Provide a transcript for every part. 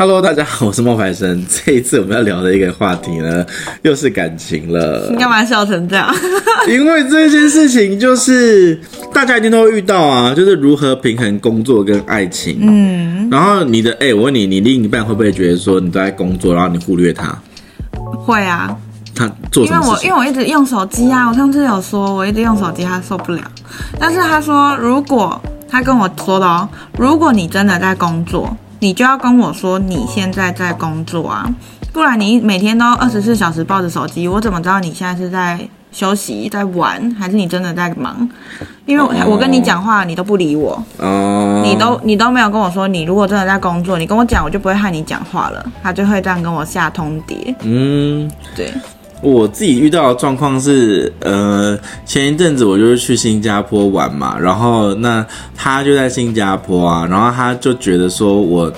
Hello，大家好，我是冒牌生。这一次我们要聊的一个话题呢，又是感情了。你干嘛笑成这样？因为这件事情就是大家一定都会遇到啊，就是如何平衡工作跟爱情。嗯，然后你的哎、欸，我问你，你另一半会不会觉得说你都在工作，然后你忽略他？会啊。他做什么？因为我因为我一直用手机啊，我上次有说我一直用手机，他受不了。但是他说，如果他跟我说的哦，如果你真的在工作。你就要跟我说你现在在工作啊，不然你每天都二十四小时抱着手机，我怎么知道你现在是在休息、在玩，还是你真的在忙？因为我跟你讲话，你都不理我，哦，你都你都没有跟我说，你如果真的在工作，你跟我讲，我就不会和你讲话了。他就会这样跟我下通牒。嗯，对。我自己遇到的状况是，呃，前一阵子我就是去新加坡玩嘛，然后那他就在新加坡啊，然后他就觉得说，我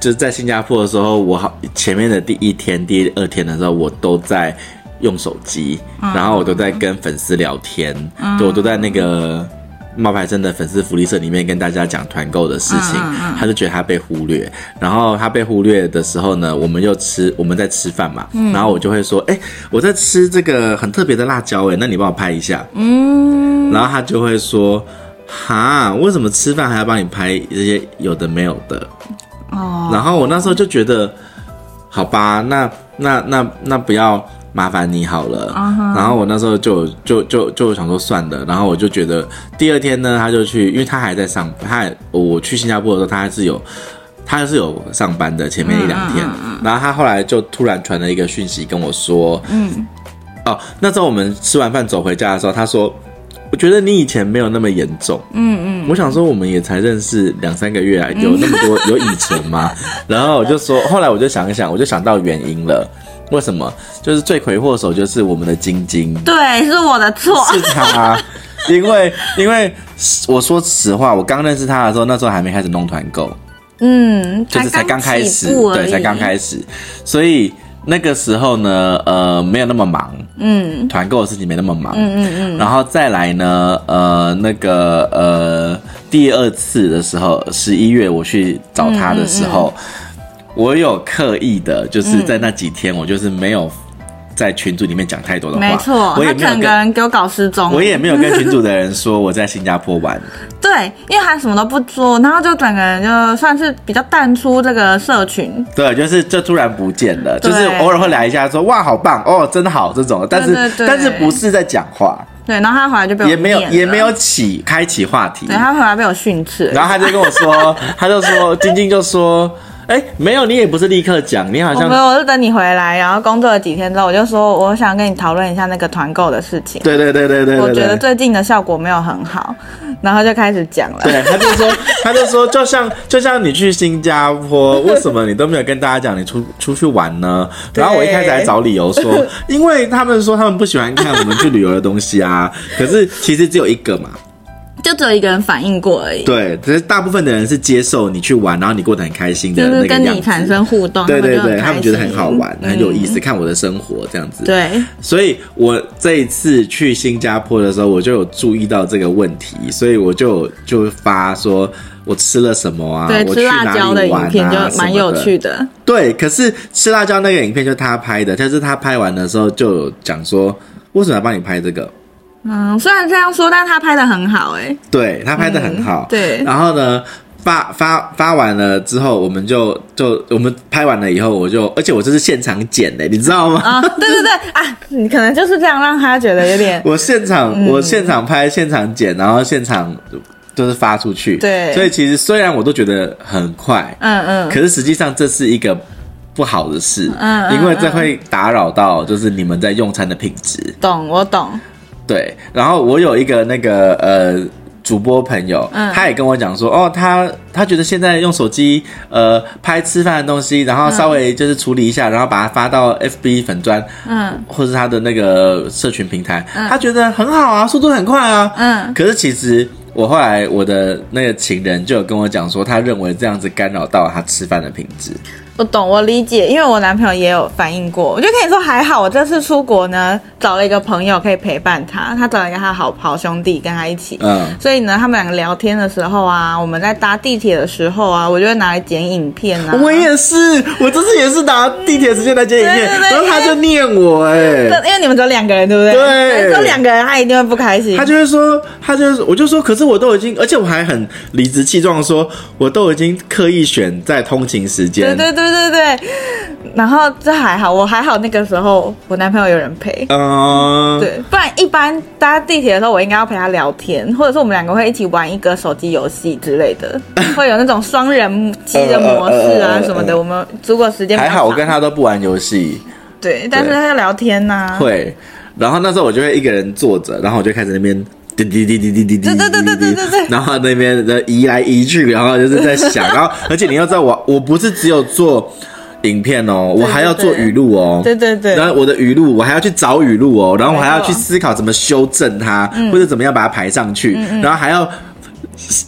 就是在新加坡的时候，我好前面的第一天、第二天的时候，我都在用手机，然后我都在跟粉丝聊天，就我都在那个。冒牌生的粉丝福利社里面跟大家讲团购的事情，嗯嗯、他就觉得他被忽略。然后他被忽略的时候呢，我们又吃，我们在吃饭嘛。嗯、然后我就会说，哎、欸，我在吃这个很特别的辣椒，哎，那你帮我拍一下。嗯。然后他就会说，哈，为什么吃饭还要帮你拍这些有的没有的？哦。然后我那时候就觉得，好吧，那那那那不要。麻烦你好了，uh huh. 然后我那时候就就就就想说算了，然后我就觉得第二天呢，他就去，因为他还在上，他我去新加坡的时候，他还是有，他还是有上班的，前面一两天，uh. 然后他后来就突然传了一个讯息跟我说，嗯、uh，huh. 哦，那时候我们吃完饭走回家的时候，他说，我觉得你以前没有那么严重，嗯嗯，我想说我们也才认识两三个月啊，有那么多有以前吗？然后我就说，后来我就想一想，我就想到原因了。为什么？就是罪魁祸首就是我们的晶晶。对，是我的错。是他，因为因为我说实话，我刚认识他的时候，那时候还没开始弄团购，嗯，就是才刚开始，对，才刚开始，所以那个时候呢，呃，没有那么忙，嗯，团购的事情没那么忙，嗯嗯嗯，然后再来呢，呃，那个呃，第二次的时候，十一月我去找他的时候。嗯嗯嗯我有刻意的，就是在那几天，我就是没有在群组里面讲太多的话。没错，我也没有跟人给我搞失踪。我也没有跟群组的人说我在新加坡玩。对，因为他什么都不做，然后就整个人就算是比较淡出这个社群。对，就是就突然不见了，就是偶尔会来一下说哇好棒哦真好这种，但是但是不是在讲话。对，然后他回来就被我也没有也没有起开启话题。对，他回来被我训斥，然后他就跟我说，他就说晶晶就说。哎，没有，你也不是立刻讲，你好像没有，我是等你回来，然后工作了几天之后，我就说我想跟你讨论一下那个团购的事情。对对对对对，我觉得最近的效果没有很好，然后就开始讲了。对，他就说，他就说，就像就像你去新加坡，为什么你都没有跟大家讲你出出去玩呢？然后我一开始还找理由说，因为他们说他们不喜欢看我们去旅游的东西啊，可是其实只有一个嘛。就只有一个人反应过而已。对，可是大部分的人是接受你去玩，然后你过得很开心的那个样子。跟你产生互动。对对对，他们觉得很好玩，嗯、很有意思，看我的生活这样子。对。所以我这一次去新加坡的时候，我就有注意到这个问题，所以我就就发说我吃了什么啊？对，我去哪里玩啊，吃辣椒的影片就蛮有趣的。对，可是吃辣椒那个影片就他拍的，但是他拍完的时候就有讲说，为什么要帮你拍这个？嗯，虽然这样说，但他拍的很好哎。对，他拍的很好。嗯、对。然后呢，发发发完了之后，我们就就我们拍完了以后，我就而且我这是现场剪的，你知道吗？啊、哦，对对对啊，你可能就是这样让他觉得有点。我现场、嗯、我现场拍，现场剪，然后现场就是发出去。对。所以其实虽然我都觉得很快，嗯嗯，可是实际上这是一个不好的事，嗯，嗯，因为这会打扰到就是你们在用餐的品质。懂，我懂。对，然后我有一个那个呃主播朋友，嗯，他也跟我讲说，哦，他他觉得现在用手机呃拍吃饭的东西，然后稍微就是处理一下，嗯、然后把它发到 FB 粉砖，嗯，或是他的那个社群平台，嗯、他觉得很好啊，速度很快啊，嗯，可是其实我后来我的那个情人就有跟我讲说，他认为这样子干扰到他吃饭的品质。我懂，我理解，因为我男朋友也有反映过。我就跟你说，还好我这次出国呢，找了一个朋友可以陪伴他，他找了一个他好好兄弟跟他一起。嗯，所以呢，他们两个聊天的时候啊，我们在搭地铁的时候啊，我就会拿来剪影片啊。我也是，我这次也是拿地铁时间来剪影片，然后他就念我哎，因为你们只有两个人，对不对？对，只有两个人，他一定会不开心。他就会说，他就是，我就说，可是我都已经，而且我还很理直气壮说，我都已经刻意选在通勤时间。对对对对对对。然后这还好，我还好，那个时候我男朋友有人陪，嗯，对，不然一般搭地铁的时候，我应该要陪他聊天，或者是我们两个会一起玩一个手机游戏之类的，会有那种双人机的模式啊什么的。我们如果时间还好，我跟他都不玩游戏，对，但是他要聊天呐，会。然后那时候我就会一个人坐着，然后我就开始那边滴滴滴滴滴滴滴，对对对对对对对，然后那边的移来移去，然后就是在想，然后而且你要知道我我不是只有做。影片哦，我还要做语录哦，对对对，然后我的语录我还要去找语录哦，然后我还要去思考怎么修正它，或者怎么样把它排上去，然后还要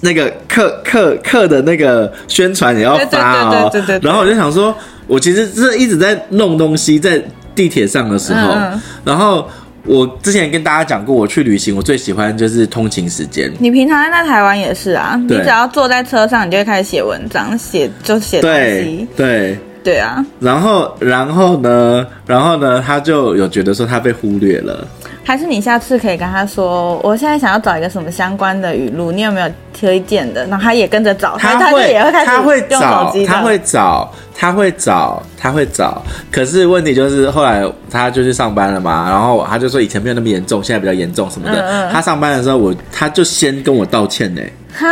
那个课课课的那个宣传也要发哦，对对对，然后我就想说，我其实是一直在弄东西，在地铁上的时候，然后我之前跟大家讲过，我去旅行，我最喜欢就是通勤时间。你平常在台湾也是啊，你只要坐在车上，你就会开始写文章，写就写东西，对。对啊，然后，然后呢，然后呢，他就有觉得说他被忽略了。还是你下次可以跟他说，我现在想要找一个什么相关的语录，你有没有推荐的？然后他也跟着找，他会，他也会开始他会找，他会找，他会找，他会找。可是问题就是后来他就去上班了嘛，然后他就说以前没有那么严重，现在比较严重什么的。嗯嗯，他上班的时候，我他就先跟我道歉呢。哈。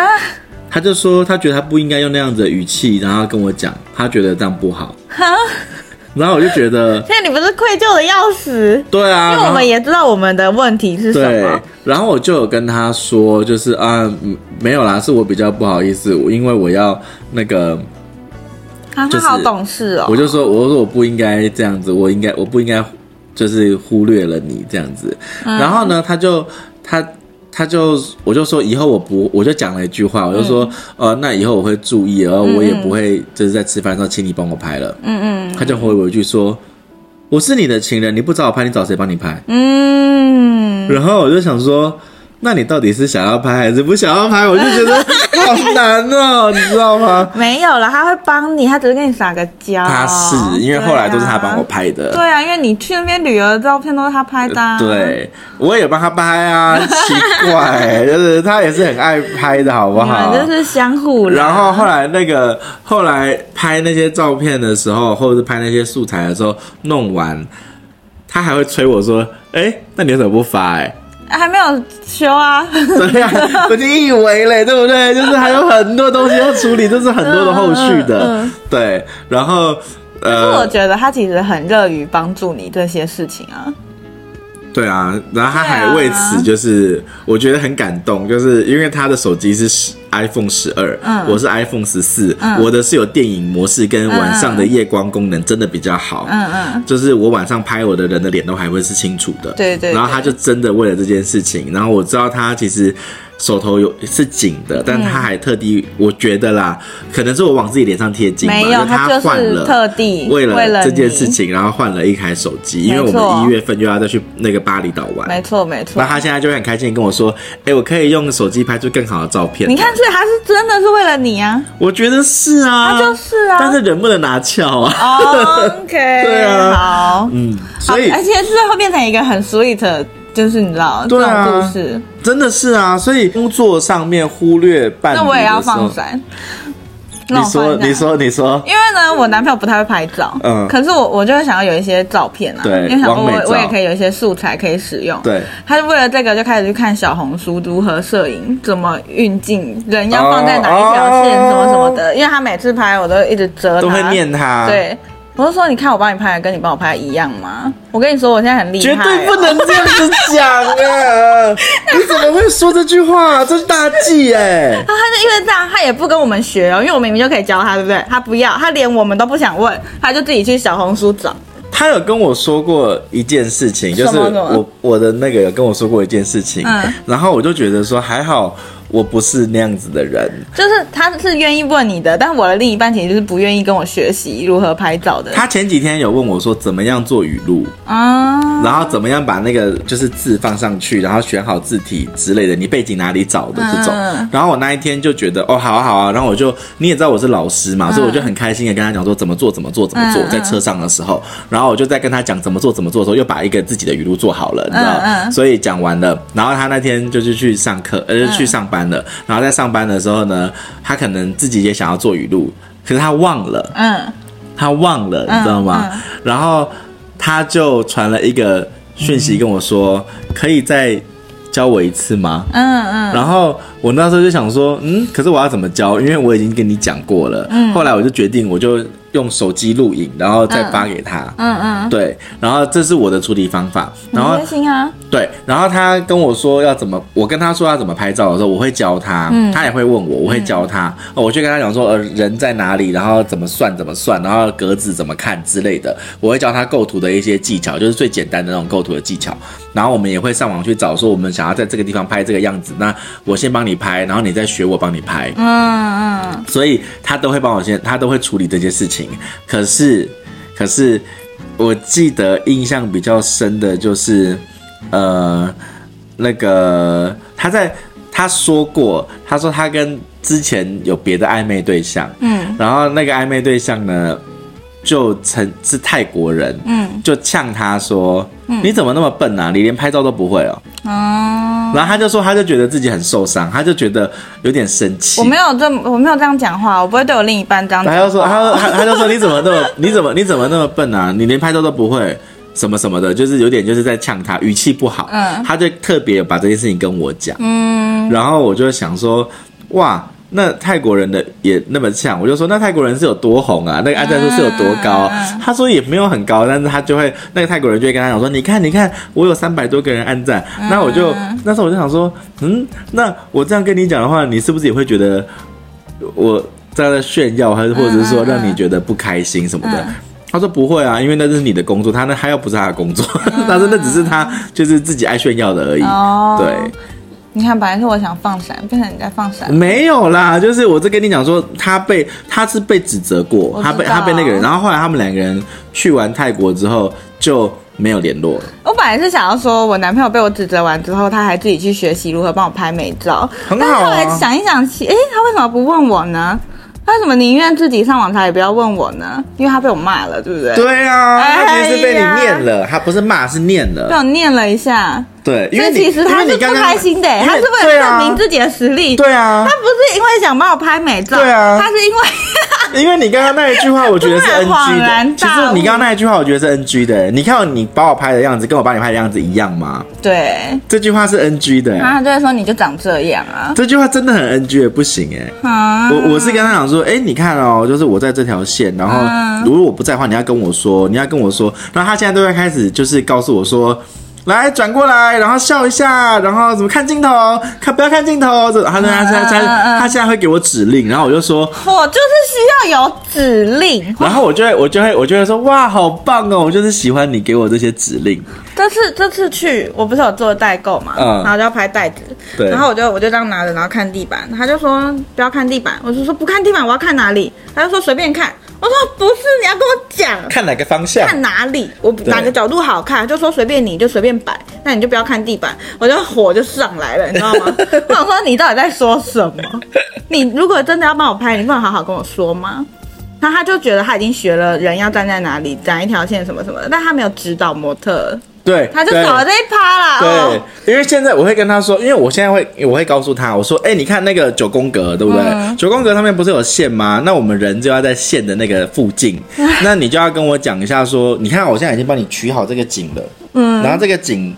他就说，他觉得他不应该用那样子的语气，然后跟我讲，他觉得这样不好。哈，然后我就觉得，现在你不是愧疚的要死？对啊，因为我们也知道我们的问题是什么。然后我就有跟他说，就是啊，没有啦，是我比较不好意思，因为我要那个，他好懂事哦。我就说，我说我不应该这样子，我应该我不应该就是忽略了你这样子。然后呢，他就他。他就我就说以后我不我就讲了一句话，我就说、嗯、呃那以后我会注意，然后我也不会就是在吃饭的时候请你帮我拍了。嗯嗯。他就回我一句说，我是你的情人，你不找我拍，你找谁帮你拍？嗯。然后我就想说。那你到底是想要拍还是不想要拍？我就觉得 好难哦，你知道吗？没有了，他会帮你，他只是跟你撒个娇。他是因为后来都是他帮我拍的。对啊，因为你去那边旅游的照片都是他拍的啊。对，我也帮他拍啊，奇怪，就是他也是很爱拍的，好不好？就是相互。然后后来那个后来拍那些照片的时候，或者是拍那些素材的时候，弄完，他还会催我说：“哎，那你为什么不发？”哎。还没有修啊！对呀，我就以为嘞，对不对？就是还有很多东西要处理，就是很多的后续的。嗯嗯嗯、对，然后呃，我觉得他其实很乐于帮助你这些事情啊。对啊，然后他还为此就是我觉得很感动，就是因为他的手机是 iPhone 十二，嗯，我是 iPhone 十四，嗯，我的是有电影模式跟晚上的夜光功能，真的比较好，嗯嗯，就是我晚上拍我的人的脸都还会是清楚的，对对，然后他就真的为了这件事情，然后我知道他其实。手头有是紧的，但他还特地，我觉得啦，可能是我往自己脸上贴金吧。没有，他换了，特地为了这件事情，然后换了一台手机，因为我们一月份又要再去那个巴厘岛玩。没错，没错。那他现在就很开心跟我说：“哎，我可以用手机拍出更好的照片。”你看，所以他是真的是为了你啊！我觉得是啊，他就是啊，但是人不能拿翘啊。OK，对啊，好，嗯，所以而且最后变成一个很 sweet。就是你知道，这种故事真的是啊，所以工作上面忽略伴侣，那我也要放闪。你说，你说，你说，因为呢，我男朋友不太会拍照，嗯，可是我我就会想要有一些照片啊，对，因为想说我我也可以有一些素材可以使用，对。他就为了这个就开始去看小红书如何摄影，怎么运镜，人要放在哪一条线，什么什么的，因为他每次拍我都一直遮他，都会念他，对。我是说，你看我帮你拍的，跟你帮我拍一样吗？我跟你说，我现在很厉害，绝对不能这样子讲啊！你怎么会说这句话？这是大忌哎！他 他是因为这样，他也不跟我们学哦，因为我明明就可以教他，对不对？他不要，他连我们都不想问，他就自己去小红书找。他有跟我说过一件事情，就是我我的那个有跟我说过一件事情，嗯，然后我就觉得说还好。我不是那样子的人，就是他是愿意问你的，但我的另一半其实就是不愿意跟我学习如何拍照的。他前几天有问我说怎么样做语录啊，然后怎么样把那个就是字放上去，然后选好字体之类的，你背景哪里找的这种。嗯、然后我那一天就觉得哦，好啊好啊，然后我就你也知道我是老师嘛，嗯、所以我就很开心的跟他讲说怎么做怎么做怎么做，在车上的时候，然后我就在跟他讲怎么做怎么做的时候，又把一个自己的语录做好了，你知道，所以讲完了，然后他那天就是去上课，呃，去上班了，然后在上。上班的时候呢，他可能自己也想要做语录，可是他忘了，嗯，他忘了，你知道吗？嗯嗯、然后他就传了一个讯息跟我说，嗯、可以再教我一次吗？嗯嗯。然后我那时候就想说，嗯，可是我要怎么教？因为我已经跟你讲过了。嗯。后来我就决定，我就。用手机录影，然后再发给他。嗯嗯，嗯对，然后这是我的处理方法。然后开心啊。对，然后他跟我说要怎么，我跟他说要怎么拍照的时候，我会教他。嗯，他也会问我，我会教他。嗯、我就跟他讲说，呃，人在哪里，然后怎么算怎么算，然后格子怎么看之类的。我会教他构图的一些技巧，就是最简单的那种构图的技巧。然后我们也会上网去找，说我们想要在这个地方拍这个样子，那我先帮你拍，然后你再学我帮你拍。嗯嗯。所以他都会帮我先，他都会处理这些事情。可是，可是，我记得印象比较深的就是，呃，那个他在他说过，他说他跟之前有别的暧昧对象，嗯，然后那个暧昧对象呢，就曾是泰国人，嗯，就呛他说，嗯，你怎么那么笨啊？你连拍照都不会哦。哦，然后他就说，他就觉得自己很受伤，他就觉得有点生气。我没有这么，我没有这样讲话，我不会对我另一半这样讲。他就说，他他他就说，你怎么那么，你怎么你怎么那么笨啊？你连拍照都不会，什么什么的，就是有点就是在呛他，语气不好。嗯，他就特别把这件事情跟我讲。嗯，然后我就想说，哇。那泰国人的也那么像，我就说那泰国人是有多红啊？那个按赞数是有多高？他说也没有很高，但是他就会那个泰国人就会跟他讲说，你看你看，我有三百多个人按赞。那我就那时候我就想说，嗯，那我这样跟你讲的话，你是不是也会觉得我在炫耀，还是或者是说让你觉得不开心什么的？他说不会啊，因为那是你的工作，他那他又不是他的工作，但是那只是他就是自己爱炫耀的而已，对。你看，本来是我想放闪，变成你在放闪。没有啦，就是我在跟你讲说，他被他是被指责过，他被他被那个人，然后后来他们两个人去完泰国之后就没有联络了。我本来是想要说，我男朋友被我指责完之后，他还自己去学习如何帮我拍美照，很好啊。但是后来想一想，哎，他为什么不问我呢？他为什么宁愿自己上网查也不要问我呢？因为他被我骂了，对不对？对啊，他其实是被你念了，他不是骂，是念了，被我念了一下。对，因为其实他是不开心的，他是为了证明自己的实力。对啊，他不是因为想帮我拍美照，对啊，他是因为，因为你刚刚那一句话，我觉得是 NG 的。其实你刚刚那一句话，我觉得是 NG 的。你看你把我拍的样子，跟我把你拍的样子一样吗？对，这句话是 NG 的。他就会说你就长这样啊。这句话真的很 NG 的，不行哎。啊，我我是跟他讲说，哎，你看哦，就是我在这条线，然后如果我不在的话，你要跟我说，你要跟我说。然后他现在都会开始就是告诉我说。来转过来，然后笑一下，然后怎么看镜头？看不要看镜头。这他他他他他现在会给我指令，然后我就说，我就是需要有指令。然后我就会我就会我就会说，哇，好棒哦！我就是喜欢你给我这些指令。这次这次去，我不是有做代购嘛，嗯，然后就要拍袋子，对，然后我就我就这样拿着，然后看地板。他就说不要看地板，我就说不看地板，我要看哪里？他就说随便看。我说不是，你要跟我讲，看哪个方向，看哪里，我哪个角度好看，就说随便你就随便摆，那你就不要看地板，我就火就上来了，你知道吗？我想说你到底在说什么？你如果真的要帮我拍，你不能好好跟我说吗？那他就觉得他已经学了人要站在哪里，展一条线什么什么的，但他没有指导模特。对，他就少了这一趴啦。对，哦、因为现在我会跟他说，因为我现在会，我会告诉他，我说，哎，你看那个九宫格，对不对？嗯、九宫格上面不是有线吗？那我们人就要在线的那个附近，那你就要跟我讲一下，说，你看我现在已经帮你取好这个景了，嗯，然后这个景，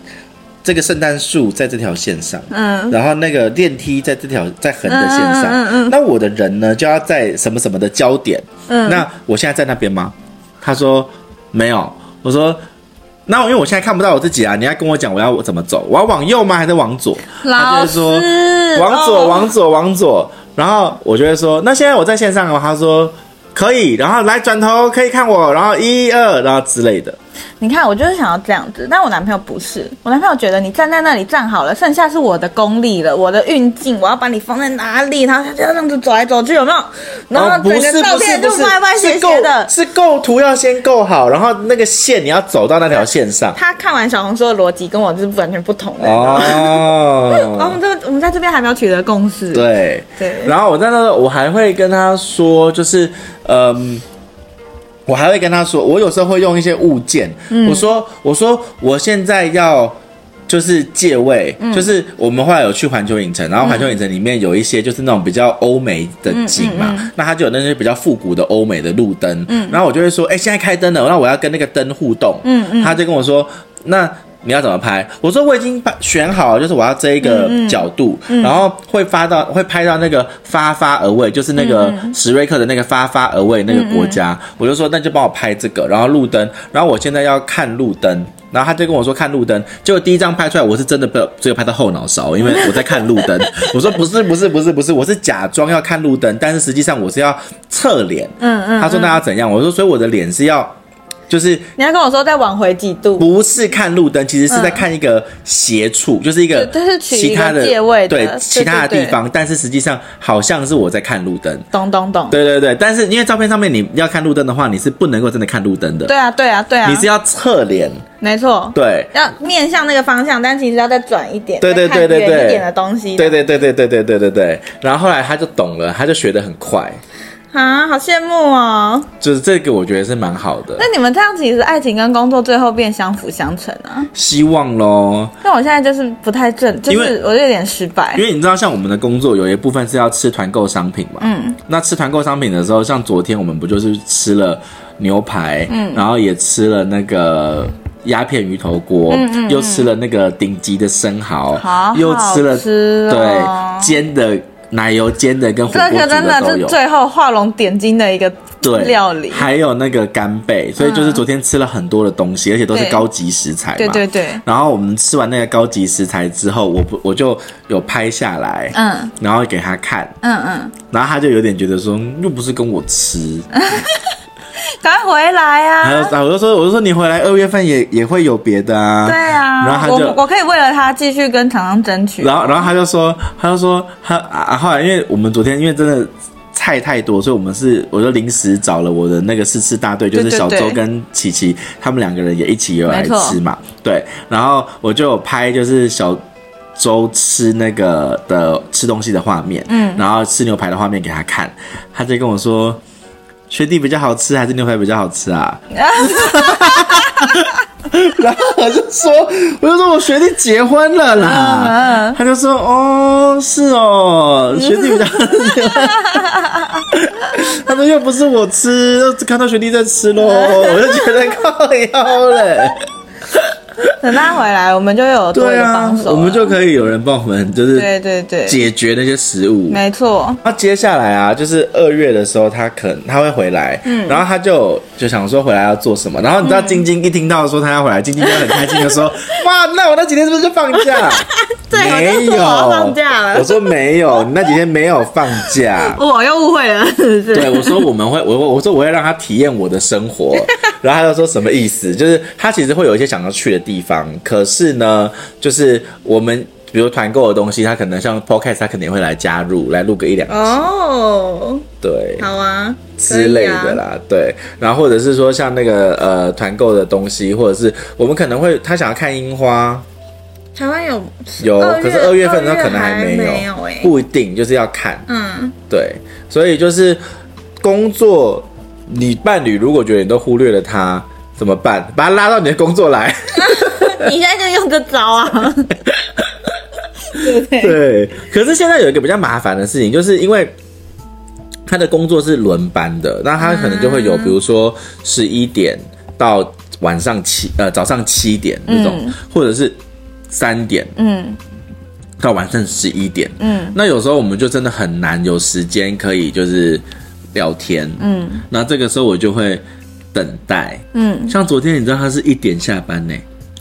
这个圣诞树在这条线上，嗯，然后那个电梯在这条在横的线上，嗯嗯，嗯，那我的人呢就要在什么什么的焦点，嗯，那我现在在那边吗？他说没有，我说。那因为我现在看不到我自己啊，你要跟我讲我要我怎么走，我要往右吗还是往左？他就说往左，往左，往左。然后我就会说，那现在我在线上哦。他说可以，然后来转头可以看我，然后一二，然后之类的。你看，我就是想要这样子，但我男朋友不是，我男朋友觉得你站在那里站好了，剩下是我的功力了，我的运镜，我要把你放在哪里，然后他就要这样子走来走去，有没有？然后整个照片就歪歪斜斜的，是构图要先构好，然后那个线你要走到那条线上。他看完小红书的逻辑跟我就是完全不同的哦。然 后我们这我们在这边还没有取得共识。对对。然后我在那个我还会跟他说，就是嗯。我还会跟他说，我有时候会用一些物件。嗯、我说，我说我现在要就是借位，嗯、就是我们后来有去环球影城，然后环球影城里面有一些就是那种比较欧美的景嘛，嗯嗯嗯、那它就有那些比较复古的欧美的路灯。嗯，然后我就会说，哎，现在开灯了，那我要跟那个灯互动。嗯嗯，他就跟我说，那。你要怎么拍？我说我已经选好了，就是我要这一个角度，嗯嗯、然后会发到会拍到那个发发而未，就是那个史瑞克的那个发发而未那个国家。我就说那就帮我拍这个，然后路灯，然后我现在要看路灯，然后他就跟我说看路灯，结果第一张拍出来我是真的被只有拍到后脑勺，因为我在看路灯。我说不是不是不是不是，我是假装要看路灯，但是实际上我是要侧脸。嗯嗯，他说那要怎样？我说所以我的脸是要。就是你要跟我说再往回几度？不是看路灯，其实是在看一个斜处，嗯、就是一个其他的借位对其他的地方，但是实际上好像是我在看路灯。懂懂懂。对对对，但是因为照片上面你要看路灯的话，你是不能够真的看路灯的。对啊对啊对啊，你是要侧脸。没错。对。要面向那个方向，但其实要再转一点。对对对对对。远一点的东西。对对对对对对对对对。然后后来他就懂了，他就学得很快。啊，好羡慕哦！就是这个，我觉得是蛮好的。那你们这样子，其实爱情跟工作最后变相辅相成啊？希望喽。但我现在就是不太正，就是我有点失败。因为你知道，像我们的工作有一部分是要吃团购商品嘛。嗯。那吃团购商品的时候，像昨天我们不就是吃了牛排，嗯，然后也吃了那个鸦片鱼头锅，嗯嗯，又吃了那个顶级的生蚝，好，又吃了吃对煎的。奶油煎的跟火锅真的是最后画龙点睛的一个料理。还有那个干贝，所以就是昨天吃了很多的东西，嗯、而且都是高级食材嘛。对对对。然后我们吃完那个高级食材之后，我不我就有拍下来，嗯，然后给他看，嗯嗯，然后他就有点觉得说，又不是跟我吃。赶快回来啊！我就说，我就说你回来二月份也也会有别的啊。对啊，然后他就我，我可以为了他继续跟厂商争取。然后，然后他就说，他就说他啊，后来因为我们昨天因为真的菜太多，所以我们是我就临时找了我的那个试吃大队，就是小周跟琪琪他们两个人也一起有来吃嘛。对，然后我就有拍就是小周吃那个的吃东西的画面，嗯，然后吃牛排的画面给他看，他就跟我说。学弟比较好吃还是牛排比较好吃啊？然后我就说，我就说我学弟结婚了啦。他就说，哦，是哦，学弟比较。他说又不是我吃，又看到学弟在吃喽，我就觉得靠腰嘞。等他回来，我们就有多一个帮手，我们就可以有人帮我们，就是对对对，解决那些食物。没错。那接下来啊，就是二月的时候，他可能他会回来，嗯，然后他就就想说回来要做什么。然后你知道，晶晶一听到说他要回来，晶晶就很开心的说：“ 哇，那我那几天是不是就放假？” 没有放假了。我说没有，你那几天没有放假。我又误会了，是不是？对，我说我们会，我我说我会让他体验我的生活。然后他就说什么意思？就是他其实会有一些想要去的地方，可是呢，就是我们比如团购的东西，他可能像 Podcast，他肯定会来加入，来录个一两集。哦，对，好啊之类的啦，啊、对。然后或者是说像那个呃团购的东西，或者是我们可能会他想要看樱花。台湾有有，可是二月份的可能还没有，没有欸、不一定就是要看。嗯，对，所以就是工作，你伴侣如果觉得你都忽略了他怎么办？把他拉到你的工作来。你现在就用这招啊？对不对？对。可是现在有一个比较麻烦的事情，就是因为他的工作是轮班的，那他可能就会有，比如说十一点到晚上七呃早上七点那种，嗯、或者是。三点，嗯，到晚上十一点，嗯，那有时候我们就真的很难有时间可以就是聊天，嗯，那这个时候我就会等待，嗯，像昨天你知道他是一点下班呢？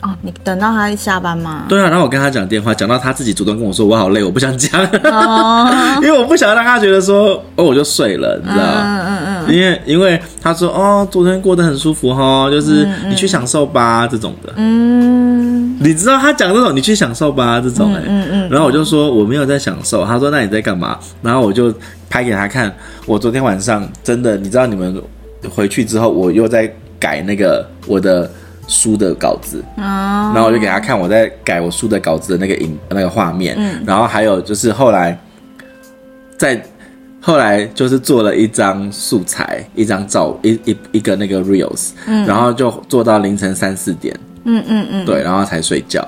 哦，你等到他下班吗？对啊，然后我跟他讲电话，讲到他自己主动跟我说我好累，我不想讲，哦，因为我不想让他觉得说哦我就睡了，你知道吗？嗯嗯嗯。因为因为他说哦，昨天过得很舒服哈，就是你去享受吧这种的。嗯，你知道他讲这种你去享受吧这种哎，嗯嗯。然后我就说我没有在享受，他说那你在干嘛？然后我就拍给他看，我昨天晚上真的，你知道你们回去之后，我又在改那个我的。书的稿子，然后我就给他看我在改我书的稿子的那个影那个画面，然后还有就是后来在后来就是做了一张素材，一张照一一一个那个 reels，然后就做到凌晨三四点，嗯嗯嗯，对，然后才睡觉。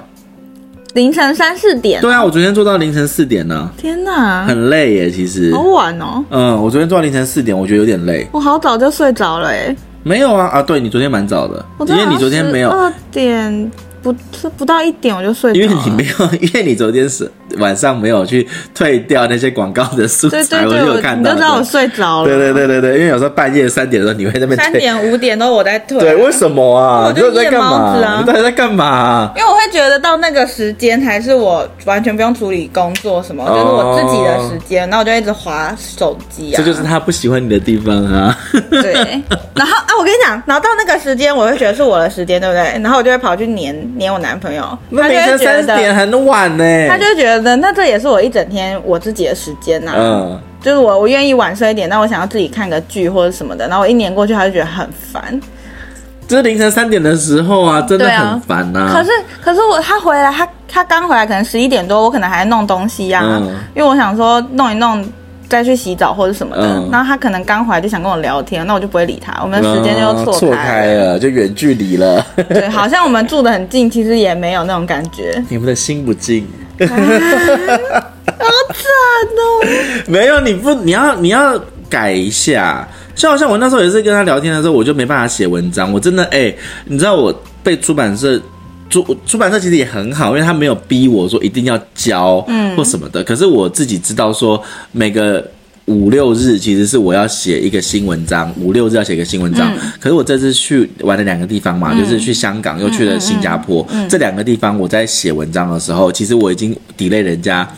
凌晨三四点？对啊，我昨天做到凌晨四点呢。天哪，很累耶，其实。好晚哦。嗯，我昨天做到凌晨四点，我觉得有点累。我好早就睡着了耶。没有啊啊！对，你昨天蛮早的，因为你昨天没有二点。不是不到一点我就睡着了，因为你没有，因为你昨天是晚上没有去退掉那些广告的素材，对对对，我就有看到，你就知道我睡着了。对对对对对，因为有时候半夜三点的时候，你会在那边三点五点都我在退。对，为什么啊？你在干嘛？你到底在干嘛？因为我会觉得到那个时间还是我完全不用处理工作什么，就是我自己的时间，然后我就一直划手机啊。这就是他不喜欢你的地方啊。对，然后啊，我跟你讲，然后到那个时间，我会觉得是我的时间，对不对？然后我就会跑去黏黏我男朋友。那凌晨三点很晚呢，他就觉得那这也是我一整天我自己的时间呐、啊。嗯，就是我我愿意晚睡一点，那我想要自己看个剧或者什么的，然后我一年过去，他就觉得很烦。就是凌晨三点的时候啊，真的很烦呐、啊。可是可是我他回来，他他刚回来，可能十一点多，我可能还在弄东西呀、啊，嗯、因为我想说弄一弄。再去洗澡或者什么的，嗯、然后他可能刚回来就想跟我聊天，那我就不会理他，我们的时间就错开了，开了就远距离了。对，好像我们住的很近，其实也没有那种感觉。你们的心不近，啊、好惨哦！没有，你不，你要你要改一下。就好像我那时候也是跟他聊天的时候，我就没办法写文章，我真的哎、欸，你知道我被出版社。出出版社其实也很好，因为他没有逼我说一定要交，嗯，或什么的。嗯、可是我自己知道说，每个五六日其实是我要写一个新文章，五六日要写一个新文章。嗯、可是我这次去玩了两个地方嘛，嗯、就是去香港又去了新加坡，这两个地方我在写文章的时候，其实我已经 delay 人家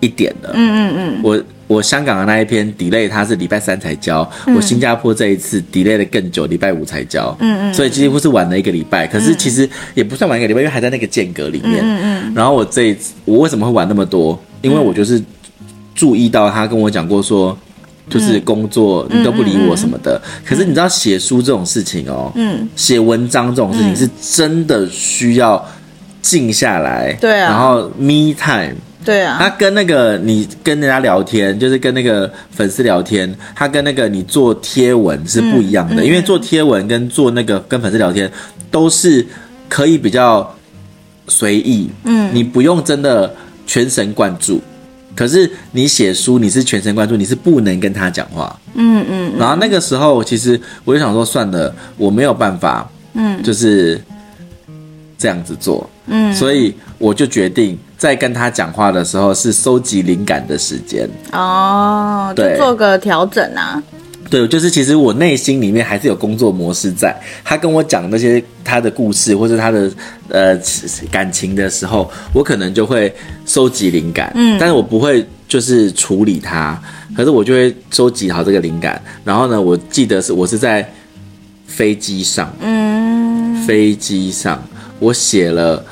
一点了。嗯嗯嗯，我。我香港的那一篇 delay，他是礼拜三才交。嗯、我新加坡这一次 delay 的更久，礼拜五才交。嗯嗯。所以几乎是晚了一个礼拜。可是其实也不算晚一个礼拜，因为还在那个间隔里面。嗯嗯。然后我这一次，我为什么会晚那么多？因为我就是注意到他跟我讲过说，就是工作你都不理我什么的。可是你知道写书这种事情哦，嗯，写文章这种事情是真的需要静下来。对啊。然后 me time。对啊，他跟那个你跟人家聊天，就是跟那个粉丝聊天，他跟那个你做贴文是不一样的，嗯嗯、因为做贴文跟做那个跟粉丝聊天都是可以比较随意，嗯，你不用真的全神贯注。可是你写书，你是全神贯注，你是不能跟他讲话，嗯嗯。嗯然后那个时候，其实我就想说，算了，我没有办法，嗯，就是这样子做，嗯，所以我就决定。在跟他讲话的时候，是收集灵感的时间哦，对，做个调整啊。对，就是其实我内心里面还是有工作模式在。他跟我讲那些他的故事或者他的呃感情的时候，我可能就会收集灵感，嗯，但是我不会就是处理它，可是我就会收集好这个灵感。然后呢，我记得是我是在飞机上，嗯，飞机上我写了。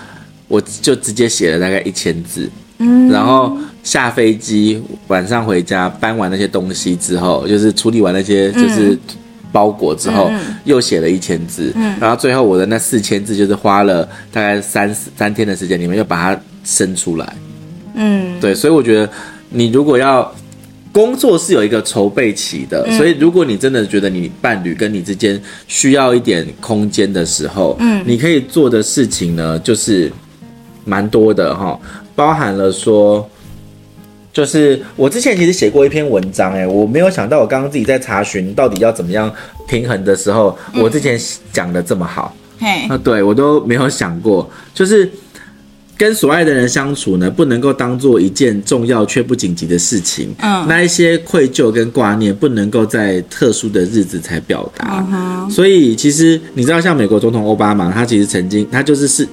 我就直接写了大概一千字，嗯，然后下飞机晚上回家搬完那些东西之后，就是处理完那些就是包裹之后，嗯、又写了一千字，嗯，然后最后我的那四千字就是花了大概三三天的时间，里面又把它生出来，嗯，对，所以我觉得你如果要工作是有一个筹备期的，嗯、所以如果你真的觉得你伴侣跟你之间需要一点空间的时候，嗯，你可以做的事情呢，就是。蛮多的哈，包含了说，就是我之前其实写过一篇文章，哎，我没有想到我刚刚自己在查询到底要怎么样平衡的时候，我之前讲的这么好，嘿，啊，对我都没有想过，就是跟所爱的人相处呢，不能够当做一件重要却不紧急的事情，嗯，那一些愧疚跟挂念不能够在特殊的日子才表达，所以其实你知道，像美国总统奥巴马，他其实曾经，他就是是。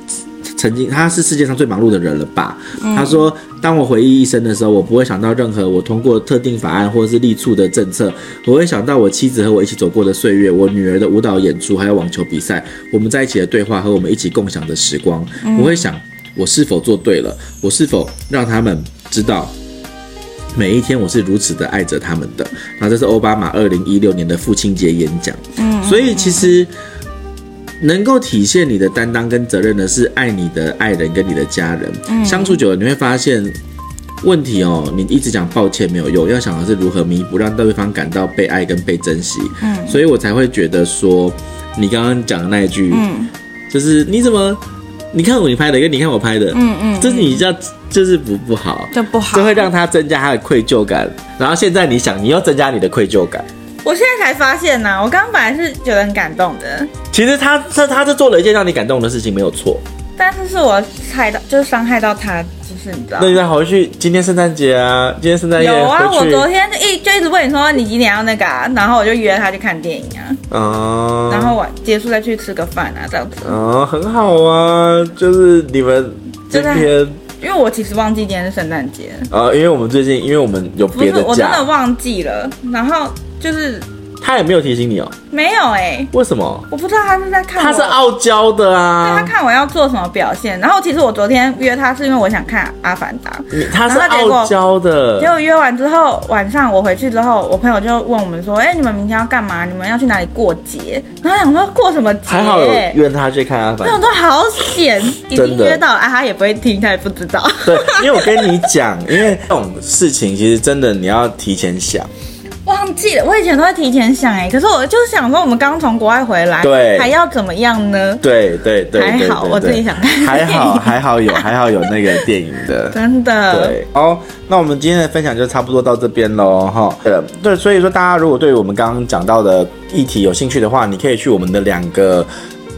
曾经他是世界上最忙碌的人了吧？嗯、他说，当我回忆一生的时候，我不会想到任何我通过特定法案或者是力促的政策，我会想到我妻子和我一起走过的岁月，我女儿的舞蹈演出，还有网球比赛，我们在一起的对话和我们一起共享的时光。嗯、我会想，我是否做对了？我是否让他们知道？每一天我是如此的爱着他们的，然后这是奥巴马二零一六年的父亲节演讲。嗯，所以其实能够体现你的担当跟责任的是爱你的爱人跟你的家人。嗯，相处久了你会发现问题哦，你一直讲抱歉没有用，要想的是如何弥补，让对方感到被爱跟被珍惜。嗯，所以我才会觉得说你刚刚讲的那一句，嗯，就是你怎么？你看我你拍的，跟你看我拍的，嗯嗯，这是你这样就是不不好，这不好，这会让他增加他的愧疚感。然后现在你想，你又增加你的愧疚感。我现在才发现呐、啊，我刚刚本来是觉得很感动的。其实他他他是做了一件让你感动的事情，没有错。但是是我害到，就是伤害到他。就是你知道？那你再回去，今天圣诞节啊，今天圣诞节有啊。我昨天就一就一直问你说你几点要那个啊，然后我就约他去看电影啊。哦、嗯。然后我结束再去吃个饭啊，这样子。哦、嗯，很好啊，就是你们今天，因为我其实忘记今天是圣诞节。啊、嗯，因为我们最近，因为我们有别的假，我真的忘记了。然后就是。他也没有提醒你哦，没有哎、欸，为什么？我不知道他是在看我，他是傲娇的啊，对，他看我要做什么表现。然后其实我昨天约他是因为我想看《阿凡达》，他是傲娇的。结果约完之后，晚上我回去之后，我朋友就问我们说：“哎、欸，你们明天要干嘛？你们要去哪里过节？”然后想说过什么节？还好有约他去看《阿凡达》。都好险，已经约到了啊，他也不会听，他也不知道。对，因为我跟你讲，因为这种事情其实真的你要提前想。忘记了，我以前都会提前想哎，可是我就是想说，我们刚从国外回来，对，还要怎么样呢？对对对，还好我自己想看，还好还好有还好有那个电影的，真的。对，哦，那我们今天的分享就差不多到这边喽，哈。对所以说大家如果对于我们刚刚讲到的议题有兴趣的话，你可以去我们的两个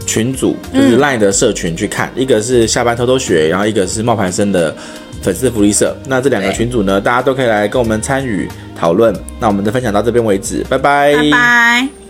群组，就是 LINE 的社群去看，嗯、一个是下班偷偷学，然后一个是冒牌生的粉丝福利社。那这两个群组呢，大家都可以来跟我们参与讨论，那我们的分享到这边为止，拜拜。拜拜。